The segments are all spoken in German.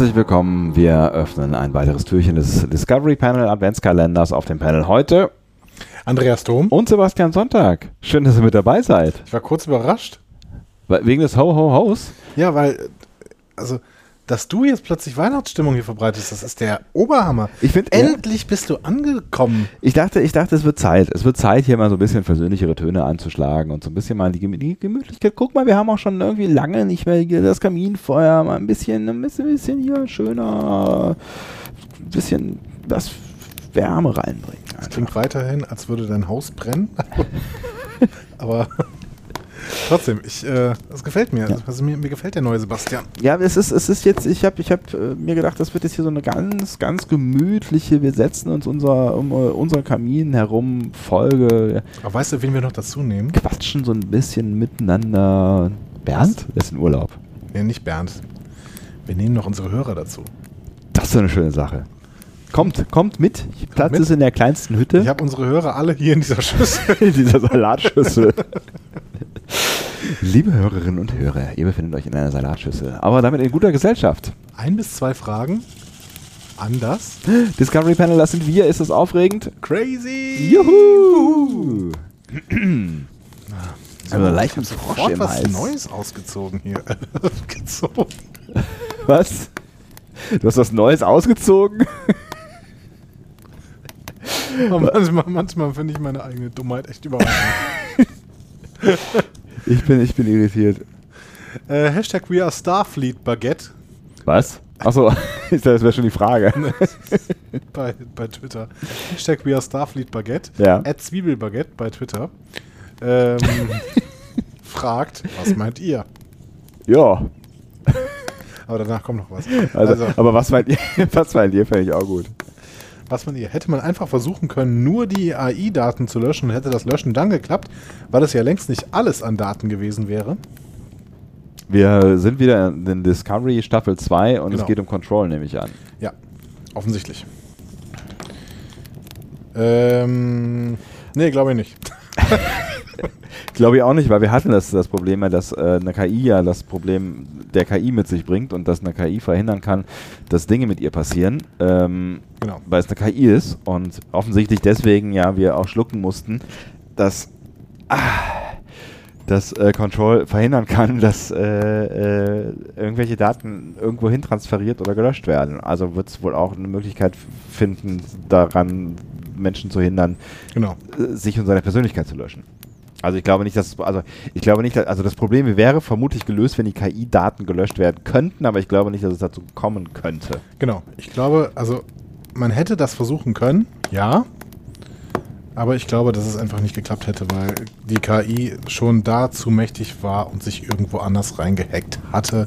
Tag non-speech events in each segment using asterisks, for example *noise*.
Herzlich willkommen. Wir öffnen ein weiteres Türchen des Discovery Panel Adventskalenders auf dem Panel heute. Andreas Dom. Und Sebastian Sonntag. Schön, dass ihr mit dabei seid. Ich war kurz überrascht. Wegen des Ho-Ho-Hos? Ja, weil, also, dass du jetzt plötzlich Weihnachtsstimmung hier verbreitest, das ist der Oberhammer. Ich finde, endlich bist du angekommen. Ich dachte, ich dachte, es wird Zeit. Es wird Zeit, hier mal so ein bisschen versöhnlichere Töne anzuschlagen und so ein bisschen mal die, die Gemütlichkeit. Guck mal, wir haben auch schon irgendwie lange nicht mehr das Kaminfeuer, mal ein bisschen, ein bisschen, ein bisschen hier schöner, ein bisschen das Wärme reinbringen. Es klingt weiterhin, als würde dein Haus brennen. *laughs* Aber Trotzdem, ich, äh, das gefällt mir. Ja. Also mir. Mir gefällt der neue Sebastian. Ja, es ist, es ist jetzt, ich habe ich hab, äh, mir gedacht, das wird jetzt hier so eine ganz, ganz gemütliche, wir setzen uns unser, um uh, unser Kamin herum Folge. Aber weißt du, wen wir noch dazu nehmen? Quatschen so ein bisschen miteinander. Bernd? Der ist in Urlaub. Nee, nicht Bernd. Wir nehmen noch unsere Hörer dazu. Das ist so eine schöne Sache. Kommt, kommt mit. Platz mit. ist in der kleinsten Hütte. Ich habe unsere Hörer alle hier in dieser Schüssel. *laughs* in dieser Salatschüssel. *laughs* *laughs* Liebe Hörerinnen und Hörer, ihr befindet euch in einer Salatschüssel, aber damit in guter Gesellschaft. Ein bis zwei Fragen an das *gasps* Discovery Panel, das sind wir. Ist das aufregend? Crazy! Juhu! *clears throat* so, also leicht im Frosch im was Hals. Neues ausgezogen hier. *laughs* *laughs* was? Du hast was Neues ausgezogen? manchmal, manchmal finde ich meine eigene Dummheit echt überraschend. Ich bin, ich bin irritiert. Äh, Hashtag We are Starfleet Baguette. Was? Achso, *laughs* das wäre schon die Frage. *laughs* bei, bei Twitter. Hashtag We are Starfleet Baguette. Ja. At Zwiebelbaguette bei Twitter. Ähm, *laughs* fragt, was meint ihr? Ja. Aber danach kommt noch was. Also, also, aber was meint ihr? Was meint ihr? Fände ich auch gut was man ihr hätte man einfach versuchen können, nur die AI-Daten zu löschen und hätte das Löschen dann geklappt, weil es ja längst nicht alles an Daten gewesen wäre. Wir sind wieder in Discovery Staffel 2 und genau. es geht um Control, nehme ich an. Ja, offensichtlich. Ähm, nee, glaube ich nicht. *laughs* *laughs* Glaube ich auch nicht, weil wir hatten das, das Problem, dass äh, eine KI ja das Problem der KI mit sich bringt und dass eine KI verhindern kann, dass Dinge mit ihr passieren, ähm, genau. weil es eine KI ist und offensichtlich deswegen ja wir auch schlucken mussten, dass ah, das äh, Control verhindern kann, *laughs* dass äh, äh, irgendwelche Daten irgendwo hin transferiert oder gelöscht werden. Also wird es wohl auch eine Möglichkeit finden, daran Menschen zu hindern, genau. Äh, sich und seine Persönlichkeit zu löschen. Also ich glaube nicht, dass also ich glaube nicht, dass, also das Problem wäre vermutlich gelöst, wenn die KI-Daten gelöscht werden könnten, aber ich glaube nicht, dass es dazu kommen könnte. Genau. Ich glaube, also man hätte das versuchen können, ja. Aber ich glaube, dass es einfach nicht geklappt hätte, weil die KI schon da zu mächtig war und sich irgendwo anders reingehackt hatte,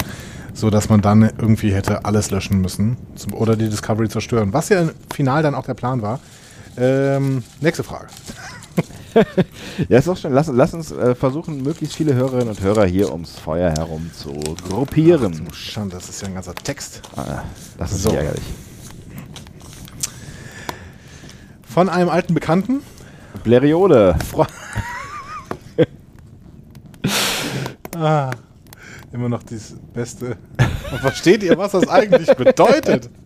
sodass man dann irgendwie hätte alles löschen müssen oder die Discovery zerstören. Was ja Final dann auch der Plan war. Ähm, nächste Frage. *laughs* ja, ist auch schon. Lass, lass uns äh, versuchen, möglichst viele Hörerinnen und Hörer hier ums Feuer herum zu gruppieren. Ach, schon, das ist ja ein ganzer Text. Ah, das ist so. ärgerlich. Von einem alten Bekannten. Bleriode. *laughs* ah, immer noch das Beste. Und versteht ihr, was das eigentlich bedeutet? *laughs*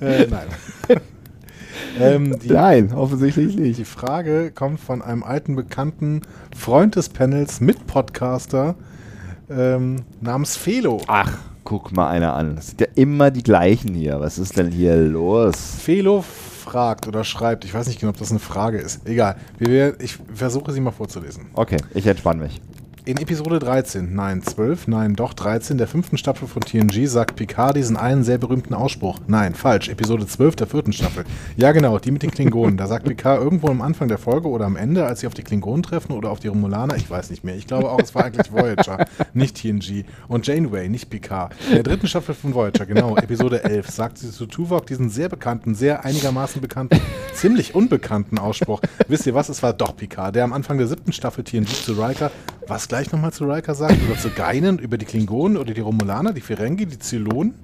Äh, nein. Ähm, die, *laughs* Nein, offensichtlich nicht. Die Frage kommt von einem alten bekannten Freund des Panels, Mitpodcaster ähm, namens Felo. Ach, guck mal einer an. Das sind ja immer die gleichen hier. Was ist denn hier los? Felo fragt oder schreibt, ich weiß nicht genau, ob das eine Frage ist. Egal. Ich versuche sie mal vorzulesen. Okay, ich entspanne mich. In Episode 13, nein 12, nein doch 13 der fünften Staffel von TNG sagt Picard diesen einen sehr berühmten Ausspruch. Nein, falsch, Episode 12 der vierten Staffel. Ja genau, die mit den Klingonen. Da sagt Picard irgendwo am Anfang der Folge oder am Ende, als sie auf die Klingonen treffen oder auf die Romulaner, ich weiß nicht mehr. Ich glaube auch, es war eigentlich Voyager, nicht TNG. Und Janeway, nicht Picard. In der dritten Staffel von Voyager, genau, Episode 11, sagt sie zu Tuvok diesen sehr bekannten, sehr einigermaßen bekannten, ziemlich unbekannten Ausspruch. Wisst ihr was, es war doch Picard, der am Anfang der siebten Staffel TNG zu Riker was gleich nochmal zu Riker sagt, oder zu Geinen, über die Klingonen oder die Romulaner, die Ferengi, die Zylonen.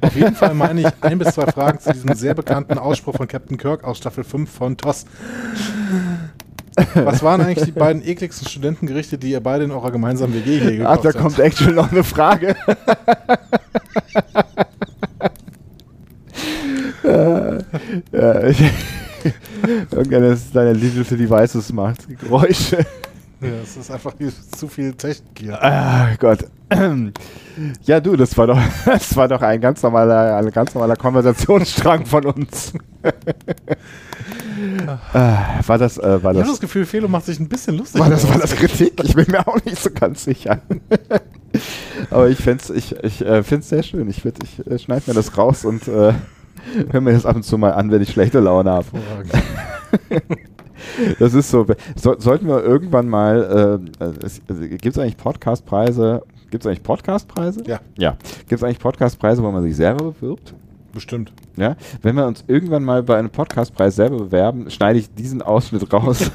Auf jeden Fall meine ich ein bis zwei Fragen zu diesem sehr bekannten Ausspruch von Captain Kirk aus Staffel 5 von TOS. Was waren eigentlich die beiden ekligsten Studentengerichte, die ihr beide in eurer gemeinsamen WG hier gekocht habt? Ach, da kommt echt schon noch eine Frage. *laughs* ja, *laughs* ja, ich, irgendeines deiner Digital Devices macht Geräusche. Ja, es ist einfach zu viel Technik hier. Ah, Gott. *clears throat* Ja, du, das war doch, *laughs* das war doch ein ganz normaler, ein ganz normaler Konversationsstrang von uns. *laughs* ah, war das, äh, war ich das, habe das Gefühl, Felo macht sich ein bisschen lustig. war das, war das Kritik? Ich bin mir auch nicht so ganz sicher. *laughs* Aber ich find's, ich, ich äh, find's sehr schön. Ich, würd- ich äh, schneide mir das raus und äh, höre mir das ab und zu mal an, wenn ich schlechte Laune habe. Das ist so. So, sollten wir irgendwann mal, äh, es, gibt es eigentlich Podcastpreise? Gibt es eigentlich Podcastpreise? Ja. Ja. Gibt es eigentlich Podcastpreise, wo man sich selber bewirbt? Bestimmt. Ja. Wenn wir uns irgendwann mal bei einem Podcastpreis selber bewerben, schneide ich diesen Ausschnitt raus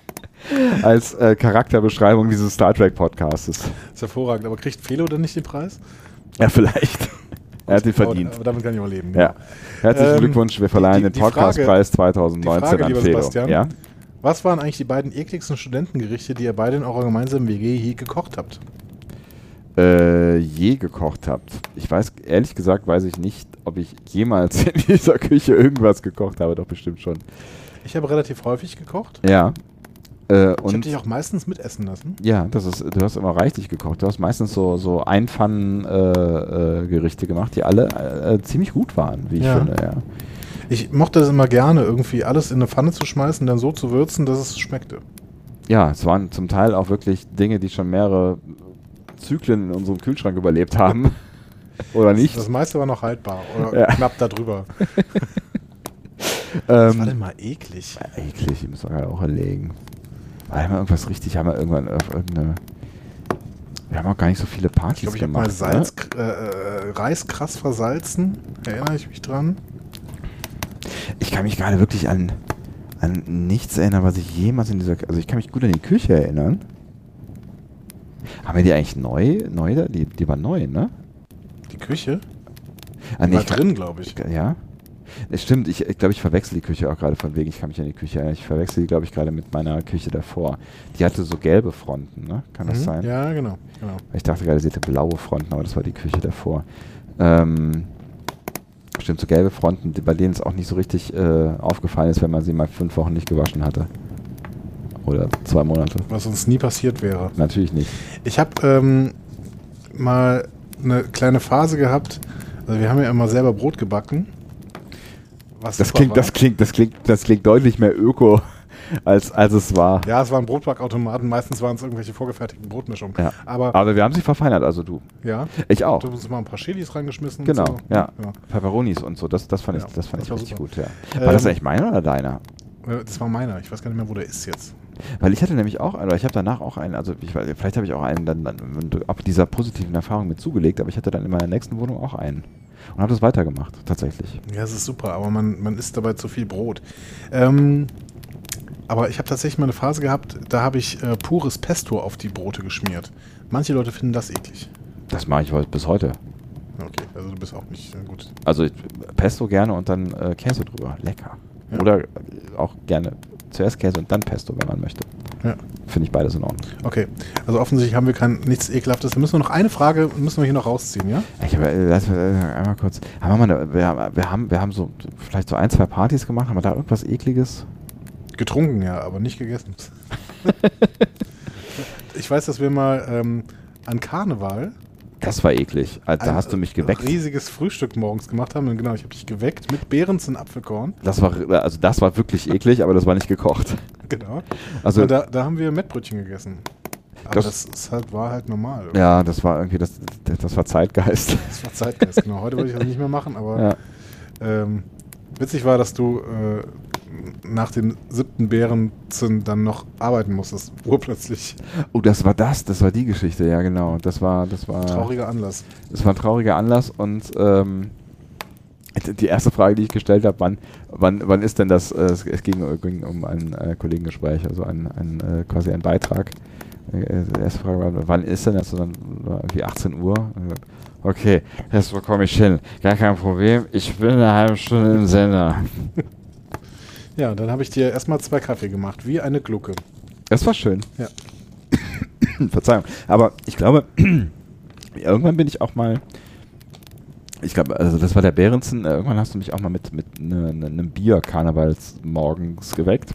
*laughs* als äh, Charakterbeschreibung dieses Star Trek Podcastes. ist hervorragend. Aber kriegt Felo dann nicht den Preis? Ja, vielleicht. Er hat ihn verdient. Aber, damit kann ich auch leben. Ja. Herzlichen Ähm, Glückwunsch, wir verleihen die- den die Frage- Podcastpreis 2019 die Frage, an. Sebastian. Ja? Was waren eigentlich die beiden ekligsten Studentengerichte, die ihr beide in eurer gemeinsamen WG je gekocht habt? äh, je gekocht habt. Ich weiß, ehrlich gesagt, weiß ich nicht, ob ich jemals *laughs* in dieser Küche irgendwas gekocht habe, doch bestimmt schon. Ich habe relativ häufig gekocht. Ja. Äh, Ich habe dich auch meistens mitessen lassen. ja, das ist, du hast immer reichlich gekocht. Du hast meistens so, so Einpfannen-Gerichte äh, Gerichte gemacht, die alle äh, ziemlich gut waren, wie ich Ja. finde, ja. Ich mochte das immer gerne, irgendwie alles in eine Pfanne zu schmeißen, dann so zu würzen, dass es schmeckte. Ja, es waren zum Teil auch wirklich Dinge, die schon mehrere Zyklen in unserem Kühlschrank überlebt haben. *laughs* Oder nicht? Das meiste war noch haltbar oder Ja. knapp darüber. *laughs* Ähm, war denn mal eklig? Eklig, ich muss man ja auch erlegen. War ja mal irgendwas richtig, haben wir irgendwann auf irgendeine. Wir haben auch gar nicht so viele Ich Partys ich habe gemacht. mal Salz, äh, äh, Reis krass versalzen. Erinnere ich mich dran? Ne? Ich kann mich gerade wirklich an, an nichts erinnern, was ich jemals in dieser. Also ich kann mich gut an die Küche erinnern. Haben wir die eigentlich neu? Neu da? Die, die war neu, ne? Die Küche? Ah, Die nee, war ich drin, glaube ich. Ja. Es stimmt, ich, ich glaube, ich verwechsel die Küche auch gerade von wegen, ich kann mich an die Küche erinnern. Ich verwechsel die, glaube ich, gerade mit meiner Küche davor. Die hatte so gelbe Fronten, ne? Kann das Mhm. sein? Ja, genau. genau. Ich dachte gerade, sie hätte blaue Fronten, aber das war die Küche davor. Ähm, stimmt, so gelbe Fronten, bei denen es auch nicht so richtig äh, aufgefallen ist, wenn man sie mal fünf Wochen nicht gewaschen hatte. Oder zwei Monate. Was uns nie passiert wäre. Natürlich nicht. Ich habe ähm, mal eine kleine Phase gehabt. Also wir haben ja immer selber Brot gebacken. Was Das klingt, war. das klingt, das klingt, das klingt deutlich mehr öko, *laughs* als, als es war. Ja, es waren Brotbackautomaten. Meistens waren es irgendwelche vorgefertigten Brotmischungen. Ja. Aber Aber wir haben sie verfeinert, also du. ja, Ich auch. du hast uns mal ein paar Chilis reingeschmissen. Genau, so. ja. Pepperonis und so, das, das fand Ja, ich, das fand das ich richtig super. gut, ja. War das Ähm, eigentlich meiner oder deiner? Äh, Das war meiner. Ich weiß gar nicht mehr, wo der ist jetzt. Weil ich hatte nämlich auch, oder ich habe danach auch einen, also ich, weiß- vielleicht habe ich auch einen dann, dann ab dieser positiven Erfahrung mit zugelegt, aber ich hatte dann in meiner nächsten Wohnung auch einen. Und habe das weitergemacht, tatsächlich. Ja, es ist super, aber man, man isst dabei zu viel Brot. Ähm, aber ich habe tatsächlich mal eine Phase gehabt, da habe ich äh, pures Pesto auf die Brote geschmiert. Manche Leute finden das eklig. Das mache ich bis heute. Okay, also du bist auch nicht äh, gut. Also Pesto gerne und dann äh, Käse drüber. Lecker. Ja. Oder äh, auch gerne zuerst Käse und dann Pesto, wenn man möchte. Ja. Finde ich beides in Ordnung. Okay, also offensichtlich haben wir kein nichts ekelhaftes. Dann müssen wir noch eine Frage müssen wir hier noch rausziehen, ja? Ich habe, äh, lass äh, einmal kurz. Haben wir, mal eine, wir, haben- wir, haben, wir haben so vielleicht so ein, zwei Partys gemacht. Haben wir da irgendwas Ekliges? Getrunken, ja, aber nicht gegessen. *laughs* ich weiß, dass wir mal ähm, an Karneval Das war eklig. Äh, Da hast du mich geweckt. riesiges Frühstück morgens gemacht haben. Und genau, ich habe dich geweckt mit Beerens und Apfelkorn. Das war, also das war wirklich eklig, aber das war nicht gekocht. Genau. Also und da, da haben wir Mettbrötchen gegessen. Aber Das- das, ist halt, war halt normal. ja, das war irgendwie, das, das war Zeitgeist. Das war Zeitgeist, genau. Heute würde ich das nicht mehr machen, aber Ja. ähm, witzig war, dass du äh, nach dem siebten Bärenzinn dann noch arbeiten musstest. Urplötzlich. Oh, das war das, das war die Geschichte, ja genau. Das war, das war, Trauriger Anlass. das war ein trauriger Anlass und ähm, die erste Frage, die ich gestellt habe, wann, wann, wann ist denn das? Äh, es, ging, ging um ein äh, Kollegengespräch, also ein, ein äh, quasi ein Beitrag. Äh, die erste Frage war, wann ist denn das? Und dann war irgendwie 18 Uhr. Okay, das bekomme ich hin. Gar kein Problem. Ich bin eine halbe Stunde im Sender. *laughs* Ja, dann habe ich dir erstmal zwei Kaffee gemacht, wie eine Glucke. Das war schön. Ja. *coughs* Verzeihung. Aber ich glaube, *clears throat* irgendwann bin ich auch mal Ich glaube, also das war der Behrensen. Äh, irgendwann hast du mich auch mal mit, mit ne, ne, einem Bier karnevals morgens geweckt.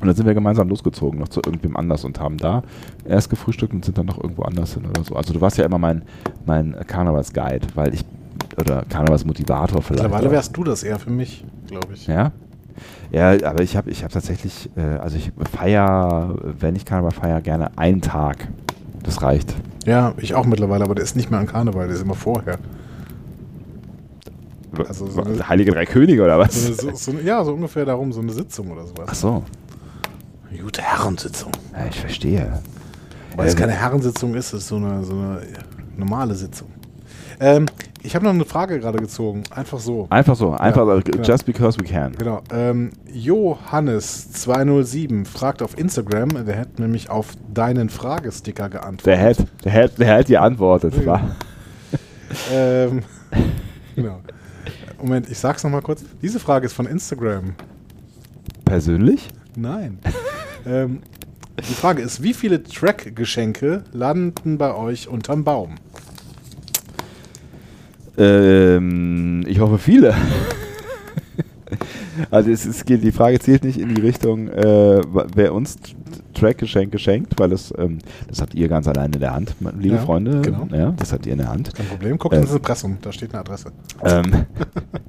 Und dann sind wir gemeinsam losgezogen, noch zu irgendwem anders und haben da erst gefrühstückt und sind dann noch irgendwo anders hin oder so. Also du warst ja immer mein, mein Karnevalsguide, weil ich, oder Karnevalsmotivator vielleicht. Mittlerweile wärst du das eher für mich, glaube ich. Ja? Ja, aber ich habe ich hab tatsächlich, äh, also ich feier, wenn ich Karneval feier, gerne einen Tag. Das reicht. Ja, ich auch mittlerweile, aber der ist nicht mehr an Karneval, der ist immer vorher. Also so eine, Heilige Drei Könige oder was? So eine, so, so, ja, so ungefähr darum, so eine Sitzung oder sowas. Ach so. Gute Herrensitzung. Ja, ich verstehe. Weil es keine Herrensitzung ist, es ist so eine, so eine normale Sitzung. Ähm, ich habe noch eine Frage gerade gezogen. Einfach so. Einfach so. Einfach ja, genau. just because we can. Genau. Ähm, Johannes207 fragt auf Instagram, der hat nämlich auf deinen Fragesticker geantwortet. Der hat, der hat, der hat geantwortet. Ja. ähm, *laughs* genau. Moment, ich sag's nochmal kurz. Diese Frage ist von Instagram. Persönlich? Nein. ähm, die Frage ist, wie viele Track-Geschenke landen bei euch unterm Baum? Ähm, ich hoffe viele. also es, es, geht, die Frage zielt nicht in die Richtung, äh, wer uns Track-Geschenke schenkt, weil es, ähm, das habt ihr ganz allein in der Hand, liebe ja, Freunde. Genau. Ja, das habt ihr in der Hand. Kein Problem, guckt äh, ins Impressum, da steht eine Adresse. Ähm,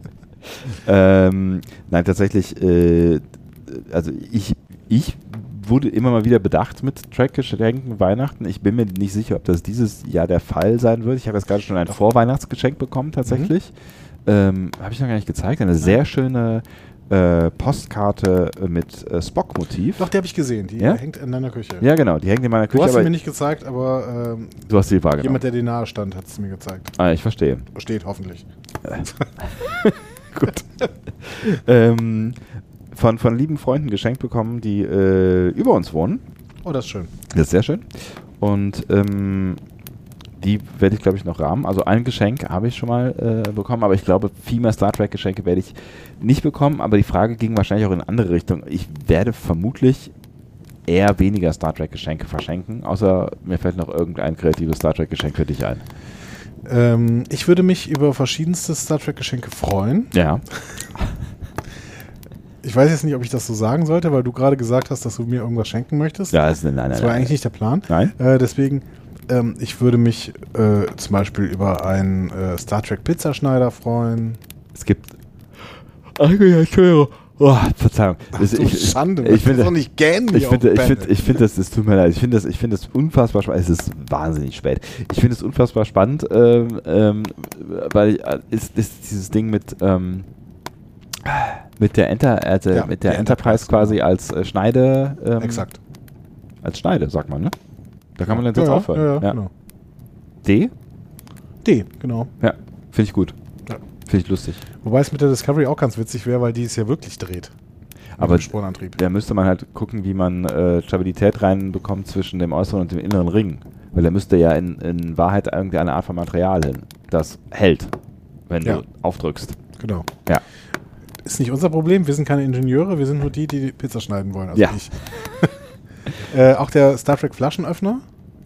*laughs* ähm, nein, tatsächlich, äh, also ich, ich wurde immer mal wieder bedacht mit Trackgeschenken Weihnachten. Ich bin mir nicht sicher, ob das dieses Jahr der Fall sein wird. Ich habe jetzt gerade schon ein Vorweihnachtsgeschenk bekommen, tatsächlich. Mhm. Ähm, habe ich noch gar nicht gezeigt. Eine sehr schöne äh, Postkarte mit äh, Spock-Motiv. Doch, die habe ich gesehen. Die ja? hängt in deiner Küche. Ja, genau. Die hängt in meiner Küche. Du hast sie mir nicht gezeigt, aber ähm, du hast sie wahrgenommen. Jemand, der dir nahe stand, hat es mir gezeigt. Ah, ich verstehe. Steht hoffentlich. *laughs* Gut. *laughs* ähm, von, von lieben Freunden geschenkt bekommen, die äh, über uns wohnen. Oh, das ist schön. Das ist sehr schön. Und ähm, die werde ich, glaube ich, noch rahmen. Also ein Geschenk habe ich schon mal äh, bekommen, aber ich glaube, viel mehr Star Trek-Geschenke werde ich nicht bekommen. Aber die Frage ging wahrscheinlich auch in eine andere Richtung. Ich werde vermutlich eher weniger Star Trek-Geschenke verschenken, außer mir fällt noch irgendein kreatives Star Trek-Geschenk für dich ein. Ähm, ich würde mich über verschiedenste Star Trek-Geschenke freuen. Ja. *laughs* Ich weiß jetzt nicht, ob ich das so sagen sollte, weil du gerade gesagt hast, dass du mir irgendwas schenken möchtest. Ja, ist, nein, nein, das war nein, eigentlich nicht der Plan. Nein. Äh, deswegen, ähm, ich würde mich äh, zum Beispiel über einen äh, Star Trek Pizzaschneider freuen. Es gibt. Ach, ja, Entschuldigung. Oh, Verzeihung. Ach, das, ich, Schande, ich finde doch nicht gähnen Ich finde, ich finde, ich finde, das, das tut mir leid. Ich finde das, ich finde das unfassbar spannend. Es ist wahnsinnig spät. Ich finde es unfassbar spannend, ähm, ähm, weil äh, ist, ist dieses Ding mit ähm, mit der, Enter, also ja, mit der Enterprise, Enterprise quasi genau. als äh, Schneide. Ähm, Exakt. Als Schneide, sagt man, ne? Da kann man dann jetzt ja, aufhören. Ja, genau. D? D, genau. Ja, finde ich gut. Finde ich lustig. Wobei es mit der Discovery auch ganz witzig wäre, weil die es ja wirklich dreht. Aber da müsste man halt gucken, wie man äh, Stabilität reinbekommt zwischen dem äußeren und dem inneren Ring. Weil da müsste ja in, in Wahrheit irgendeine Art von Material hin, das hält, wenn ja. du aufdrückst. Genau. Ja. Ist nicht unser Problem, wir sind keine Ingenieure, wir sind nur die, die, Pizza schneiden wollen. Also ja. ich. *laughs* äh, auch der Star Trek Flaschenöffner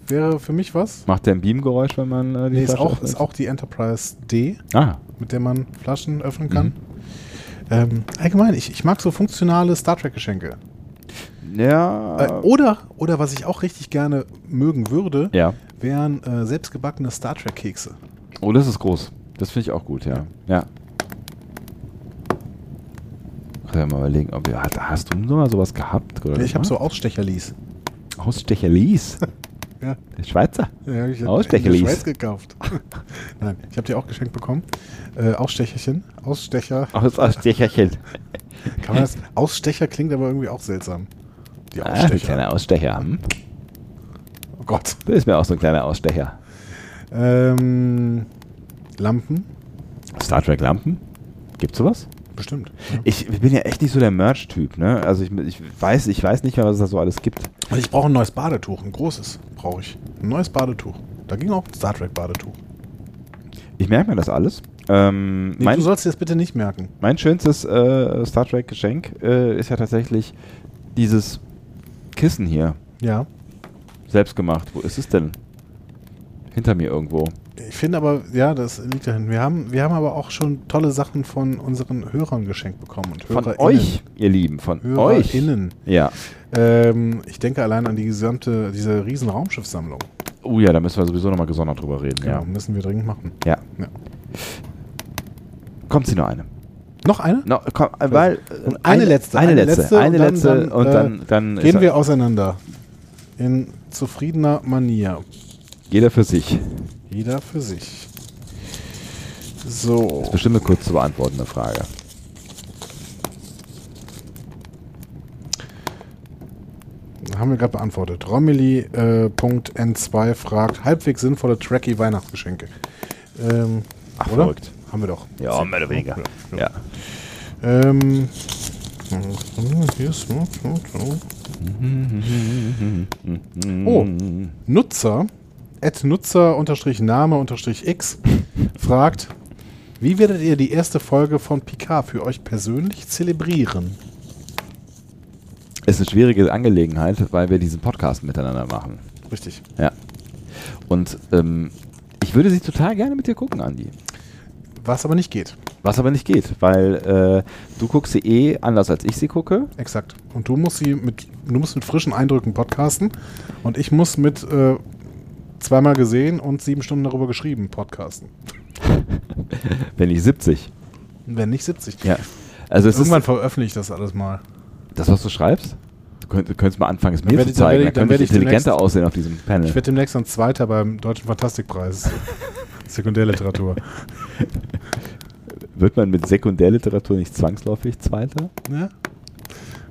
wäre für mich was. Macht der ein Beamgeräusch, wenn man äh, die nee, Flasche ist auch, öffnet? ist auch die Enterprise D, ah. mit der man Flaschen öffnen kann. Mhm. Ähm, allgemein, ich, ich mag so funktionale Star Trek-Geschenke. Ja. Äh, oder, oder was ich auch richtig gerne mögen würde, ja. wären äh, selbstgebackene Star Trek-Kekse. Oh, das ist groß. Das finde ich auch gut, ja. Ja. Kann ja mal überlegen, ob, hast du mal sowas gehabt? Oder ich habe so Ausstecherlies. Ausstecherlies? *laughs* ja. Der Schweizer? Ja, ich habe in der Schweiz gekauft. *laughs* Nein, ich habe die auch geschenkt bekommen. Äh, Ausstecherchen. Ausstecher. Aus, Ausstecherchen. *laughs* Kann man das? Ausstecher klingt aber irgendwie auch seltsam. Die Ausstecher. Ah, die kleine Ausstecher. Hm? Oh Gott. Das ist mir auch so ein kleiner Ausstecher. Ähm, Lampen. Star Trek Lampen? Gibt's sowas? Bestimmt. Ja. Ich bin ja echt nicht so der Merch-Typ, ne? Also ich, ich, weiß, ich weiß nicht mehr, was es da so alles gibt. Also ich brauche ein neues Badetuch, ein großes brauche ich. Ein neues Badetuch. Da ging auch ein Star Trek Badetuch. Ich merke mir das alles. Ähm, nee, mein, du sollst dir das bitte nicht merken. Mein schönstes äh, Star Trek Geschenk äh, ist ja tatsächlich dieses Kissen hier. Ja. Selbst gemacht. Wo ist es denn? Hinter mir irgendwo. Ich finde aber, ja, das liegt dahin. Wir haben, wir haben aber auch schon tolle Sachen von unseren Hörern geschenkt bekommen. Und von euch, ihr Lieben, von euch. Innen. Ja. Ähm, ich denke allein an die gesamte, diese riesen Raumschiffsammlung. Oh ja, da müssen wir sowieso nochmal gesondert drüber reden. Genau, ja. müssen wir dringend machen. Ja. ja. Kommt sie nur eine? Noch eine? No, komm, weil, und eine, eine, letzte. Eine, letzte, eine letzte und dann, dann, dann gehen wir auseinander. In zufriedener Manier. Jeder für sich. Jeder für sich. So. Das ist bestimmt eine kurz zu beantwortende Frage. Haben wir gerade beantwortet. Romilly.n2 äh, fragt, halbwegs sinnvolle Tracky Weihnachtsgeschenke. Ähm, Ach, oder? verrückt. Haben wir doch. Ja, mehr oder weniger. Ja. ja. Ähm, hier ist Oh, Nutzer, Nutzer-Name-X fragt, wie werdet ihr die erste Folge von Picard für euch persönlich zelebrieren? Es ist eine schwierige Angelegenheit, weil wir diesen Podcast miteinander machen. Richtig. Ja. Und ähm, ich würde sie total gerne mit dir gucken, Andi. Was aber nicht geht. Was aber nicht geht, weil äh, du guckst sie eh anders als ich sie gucke. Exakt. Und du musst sie mit, du musst mit frischen Eindrücken podcasten und ich muss mit äh, zweimal gesehen und sieben Stunden darüber geschrieben podcasten. *laughs* Wenn nicht 70. Wenn nicht 70. Ja. Also Irgendwann veröffentliche ich das alles mal. Das, was du schreibst? Du könntest, könntest mal anfangen, es mir zu zeigen. Dann, dann, werde ich, intelligenter aussehen auf diesem Panel. Ich werde demnächst dann Zweiter beim Deutschen Fantastikpreis. *laughs* Sekundärliteratur. Wird man mit Sekundärliteratur nicht zwangsläufig Zweiter? Ja.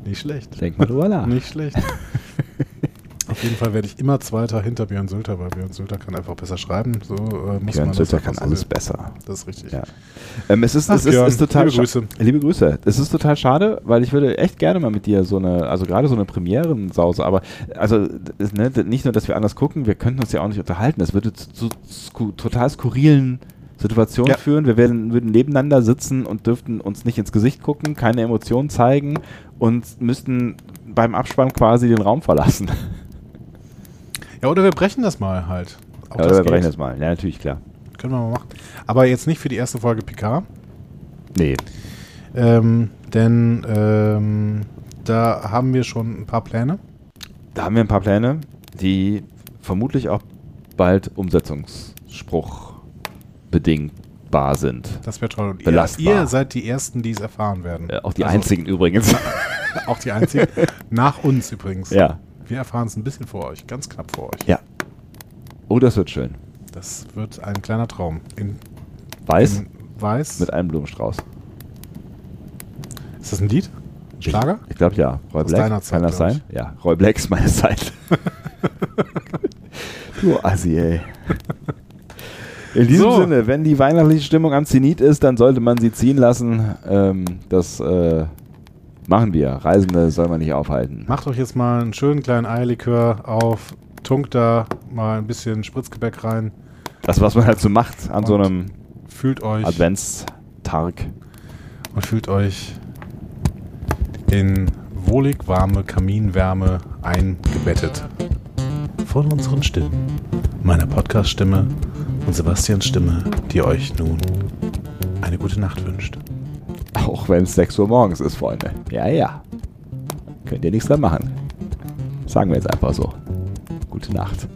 Nicht schlecht. Denk mal drüber nach. Nicht schlecht. *laughs* Auf jeden Fall werde ich immer Zweiter hinter Björn Sülter, weil Björn Sülter kann einfach besser schreiben. So, äh, muss Björn Sülter kann alles sehen. besser. Das ist richtig. Ja. Ähm, es ist, Ach, es ist, ist, total liebe Grüße. Liebe Grüße. Es ist total schade, weil ich würde echt gerne mal mit dir so eine, also gerade so eine Premierensause, aber also ne, nicht nur, dass wir anders gucken, wir könnten uns ja auch nicht unterhalten. Das würde zu, zu total skurrilen Situationen ja. führen. Wir werden, würden nebeneinander sitzen und dürften uns nicht ins Gesicht gucken, keine Emotionen zeigen und müssten beim Abspann quasi den Raum verlassen. Ja, oder wir brechen das mal halt. Auch ja, oder wir geht. brechen das mal. Ja, natürlich, klar. Können wir mal machen. Aber jetzt nicht für die erste Folge PK. Nee. Ähm, denn ähm, da haben wir schon ein paar Pläne. Da haben wir ein paar Pläne, die vermutlich auch bald Umsetzungsspruch bedingbar sind. Das wäre toll. Und ihr, ihr, seid die Ersten, die es erfahren werden. Äh, auch die also, einzigen übrigens. *laughs* auch die einzigen. *laughs* Nach uns übrigens. Ja. Wir erfahren es ein bisschen vor euch, ganz knapp vor euch. Ja. Oh, das wird schön. Das wird ein kleiner Traum. In Weiß? In Weiß. Mit einem Blumenstrauß. Ist das ein Lied? Schlager? Ich, ich glaube ja. Roy Aus Black. Zeit, Kann das sein? Ich. Ja, Roy Black ist meine Zeit. *laughs* du Assi, ey. In diesem so. Sinne, wenn die weihnachtliche Stimmung am Zenit ist, dann sollte man sie ziehen lassen. Ähm, das äh, Machen wir. Reisende soll man nicht aufhalten. Macht euch jetzt mal einen schönen kleinen Eierlikör auf, tunkt da mal ein bisschen Spritzgebäck rein. Das, was man halt so macht an und so einem fühlt euch Adventstag. Und fühlt euch in wohlig warme Kaminwärme eingebettet. Von unseren Stimmen, meiner Podcast-Stimme und Sebastians Stimme, die euch nun eine gute Nacht wünscht. Auch wenn es 6 Uhr morgens ist, Freunde. Ja, ja. Könnt ihr nichts dran machen. Sagen wir jetzt einfach so. Gute Nacht.